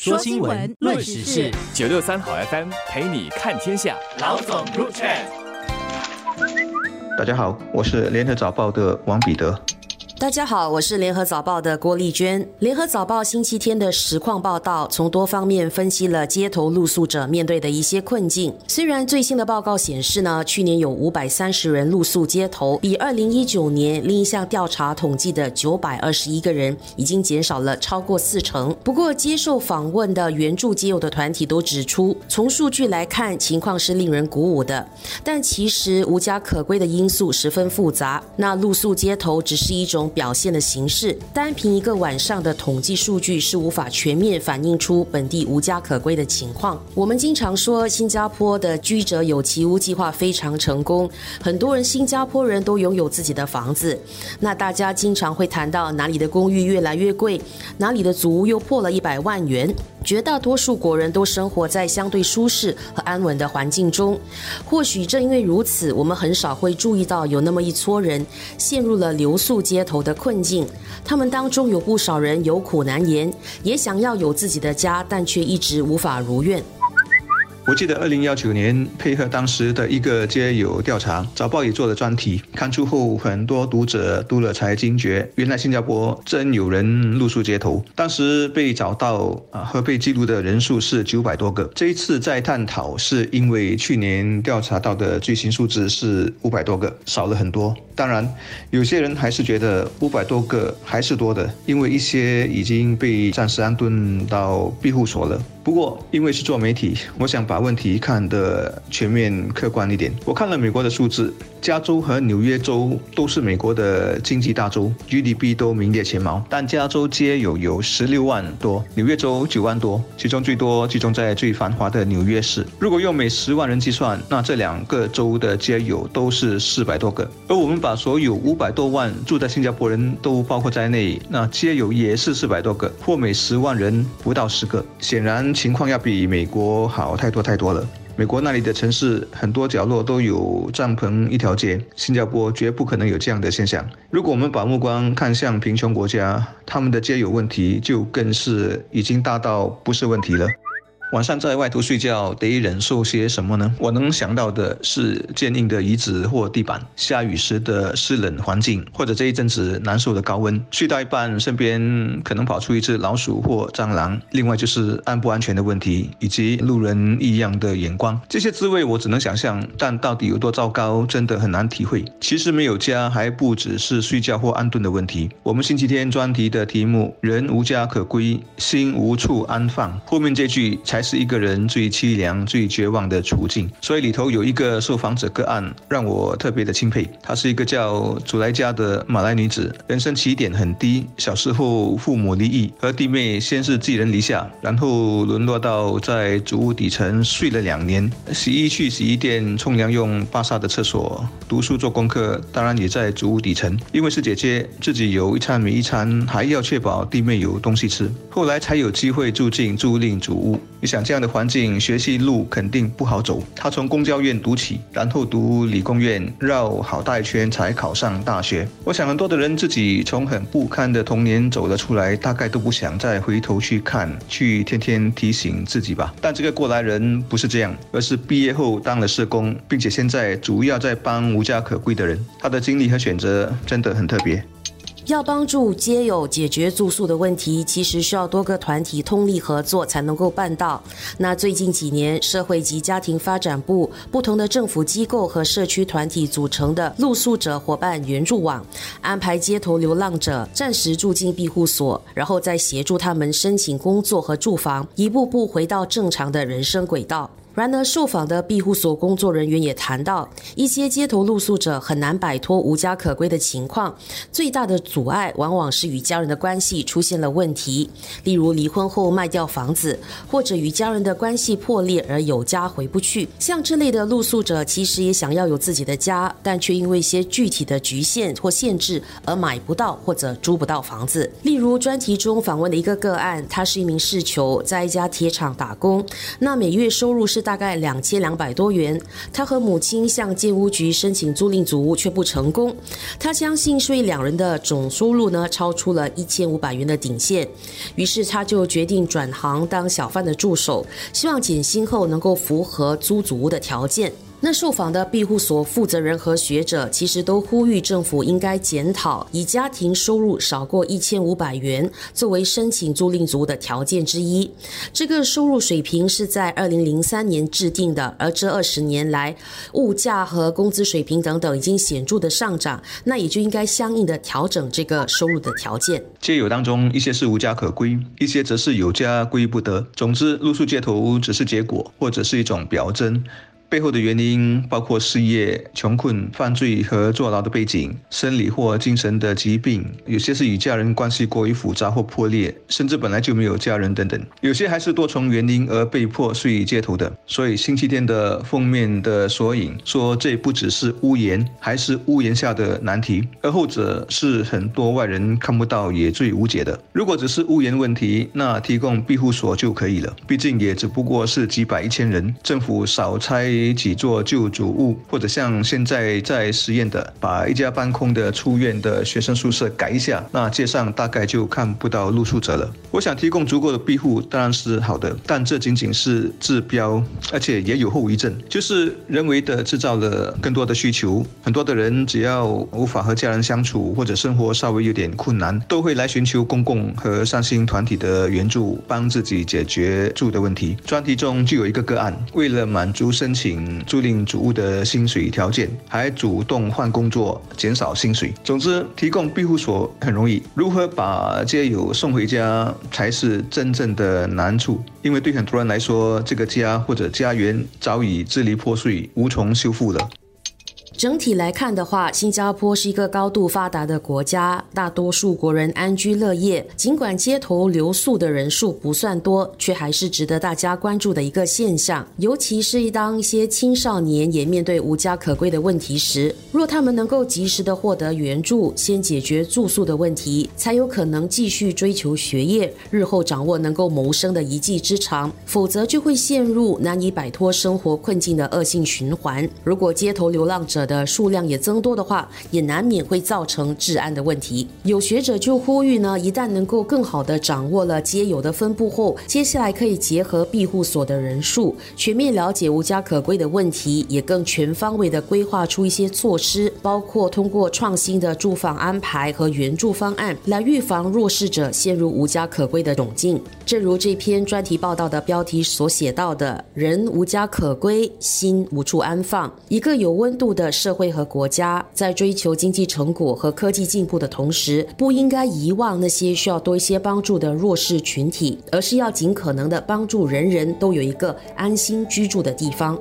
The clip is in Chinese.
说新闻，论时事，九六三好 FM 陪你看天下。老总入场。大家好，我是联合早报的王彼得。大家好，我是联合早报的郭丽娟。联合早报星期天的实况报道，从多方面分析了街头露宿者面对的一些困境。虽然最新的报告显示呢，去年有五百三十人露宿街头，比二零一九年另一项调查统计的九百二十一个人已经减少了超过四成。不过，接受访问的援助街友的团体都指出，从数据来看，情况是令人鼓舞的。但其实无家可归的因素十分复杂。那露宿街头只是一种。表现的形式，单凭一个晚上的统计数据是无法全面反映出本地无家可归的情况。我们经常说新加坡的居者有其屋计划非常成功，很多人新加坡人都拥有自己的房子。那大家经常会谈到哪里的公寓越来越贵，哪里的租屋又破了一百万元。绝大多数国人都生活在相对舒适和安稳的环境中。或许正因为如此，我们很少会注意到有那么一撮人陷入了留宿街头的困境。他们当中有不少人有苦难言，也想要有自己的家，但却一直无法如愿。我记得二零幺九年配合当时的一个街友调查，早报也做了专题，刊出后很多读者读了才惊觉，原来新加坡真有人露宿街头。当时被找到啊和被记录的人数是九百多个。这一次再探讨，是因为去年调查到的最新数字是五百多个，少了很多。当然，有些人还是觉得五百多个还是多的，因为一些已经被暂时安顿到庇护所了。不过，因为是做媒体，我想把问题看得全面、客观一点。我看了美国的数字。加州和纽约州都是美国的经济大州，GDP 都名列前茅。但加州街友有十六万多，纽约州九万多，其中最多集中在最繁华的纽约市。如果用每十万人计算，那这两个州的街友都是四百多个。而我们把把所有五百多万住在新加坡人都包括在内，那街友也是四百多个，或每十万人不到十个。显然情况要比美国好太多太多了。美国那里的城市很多角落都有帐篷一条街，新加坡绝不可能有这样的现象。如果我们把目光看向贫穷国家，他们的街友问题就更是已经大到不是问题了。晚上在外头睡觉得忍受些什么呢？我能想到的是坚硬的椅子或地板，下雨时的湿冷环境，或者这一阵子难受的高温。睡到一半，身边可能跑出一只老鼠或蟑螂。另外就是安不安全的问题，以及路人异样的眼光。这些滋味我只能想象，但到底有多糟糕，真的很难体会。其实没有家还不只是睡觉或安顿的问题。我们星期天专题的题目“人无家可归，心无处安放”，后面这句才。还是一个人最凄凉、最绝望的处境，所以里头有一个受访者个案让我特别的钦佩。她是一个叫祖莱家的马来女子，人生起点很低，小时候父母离异，和弟妹先是寄人篱下，然后沦落到在祖屋底层睡了两年，洗衣去洗衣店，冲凉用巴萨的厕所，读书做功课，当然也在祖屋底层。因为是姐姐，自己有一餐没一餐，还要确保弟妹有东西吃，后来才有机会住进租赁祖屋。想这样的环境，学习路肯定不好走。他从公交院读起，然后读理工院，绕好大一圈才考上大学。我想很多的人自己从很不堪的童年走了出来，大概都不想再回头去看，去天天提醒自己吧。但这个过来人不是这样，而是毕业后当了社工，并且现在主要在帮无家可归的人。他的经历和选择真的很特别。要帮助街友解决住宿的问题，其实需要多个团体通力合作才能够办到。那最近几年，社会及家庭发展部不同的政府机构和社区团体组成的露宿者伙伴援助网，安排街头流浪者暂时住进庇护所，然后再协助他们申请工作和住房，一步步回到正常的人生轨道。然而，受访的庇护所工作人员也谈到，一些街头露宿者很难摆脱无家可归的情况，最大的阻碍往往是与家人的关系出现了问题，例如离婚后卖掉房子，或者与家人的关系破裂而有家回不去。像这类的露宿者，其实也想要有自己的家，但却因为一些具体的局限或限制而买不到或者租不到房子。例如专题中访问的一个个案，他是一名侍球，在一家铁厂打工，那每月收入是。大概两千两百多元。他和母亲向建屋局申请租赁祖屋却不成功。他相信是因为两人的总收入呢超出了一千五百元的顶线，于是他就决定转行当小贩的助手，希望减薪后能够符合租祖屋的条件。那受访的庇护所负责人和学者其实都呼吁政府应该检讨以家庭收入少过一千五百元作为申请租赁族的条件之一。这个收入水平是在二零零三年制定的，而这二十年来物价和工资水平等等已经显著的上涨，那也就应该相应的调整这个收入的条件。街友当中，一些是无家可归，一些则是有家归不得。总之，露宿街头只是结果，或者是一种表征。背后的原因包括失业、穷困、犯罪和坐牢的背景，生理或精神的疾病，有些是与家人关系过于复杂或破裂，甚至本来就没有家人等等。有些还是多重原因而被迫睡街头的。所以星期天的封面的索引说，这不只是屋檐，还是屋檐下的难题，而后者是很多外人看不到也最无解的。如果只是屋檐问题，那提供庇护所就可以了，毕竟也只不过是几百一千人，政府少拆。几座旧主屋，或者像现在在实验的，把一家搬空的出院的学生宿舍改一下，那街上大概就看不到露宿者了。我想提供足够的庇护当然是好的，但这仅仅是治标，而且也有后遗症，就是人为的制造了更多的需求。很多的人只要无法和家人相处，或者生活稍微有点困难，都会来寻求公共和善心团体的援助，帮自己解决住的问题。专题中就有一个个案，为了满足申请请。租赁主屋的薪水条件，还主动换工作，减少薪水。总之，提供庇护所很容易，如何把街友送回家才是真正的难处。因为对很多人来说，这个家或者家园早已支离破碎，无从修复了。整体来看的话，新加坡是一个高度发达的国家，大多数国人安居乐业。尽管街头留宿的人数不算多，却还是值得大家关注的一个现象。尤其是当一些青少年也面对无家可归的问题时，若他们能够及时的获得援助，先解决住宿的问题，才有可能继续追求学业，日后掌握能够谋生的一技之长。否则就会陷入难以摆脱生活困境的恶性循环。如果街头流浪者，的数量也增多的话，也难免会造成治安的问题。有学者就呼吁呢，一旦能够更好的掌握了街友的分布后，接下来可以结合庇护所的人数，全面了解无家可归的问题，也更全方位的规划出一些措施，包括通过创新的住房安排和援助方案，来预防弱势者陷入无家可归的窘境。正如这篇专题报道的标题所写到的：“人无家可归，心无处安放。”一个有温度的。社会和国家在追求经济成果和科技进步的同时，不应该遗忘那些需要多一些帮助的弱势群体，而是要尽可能的帮助人人都有一个安心居住的地方。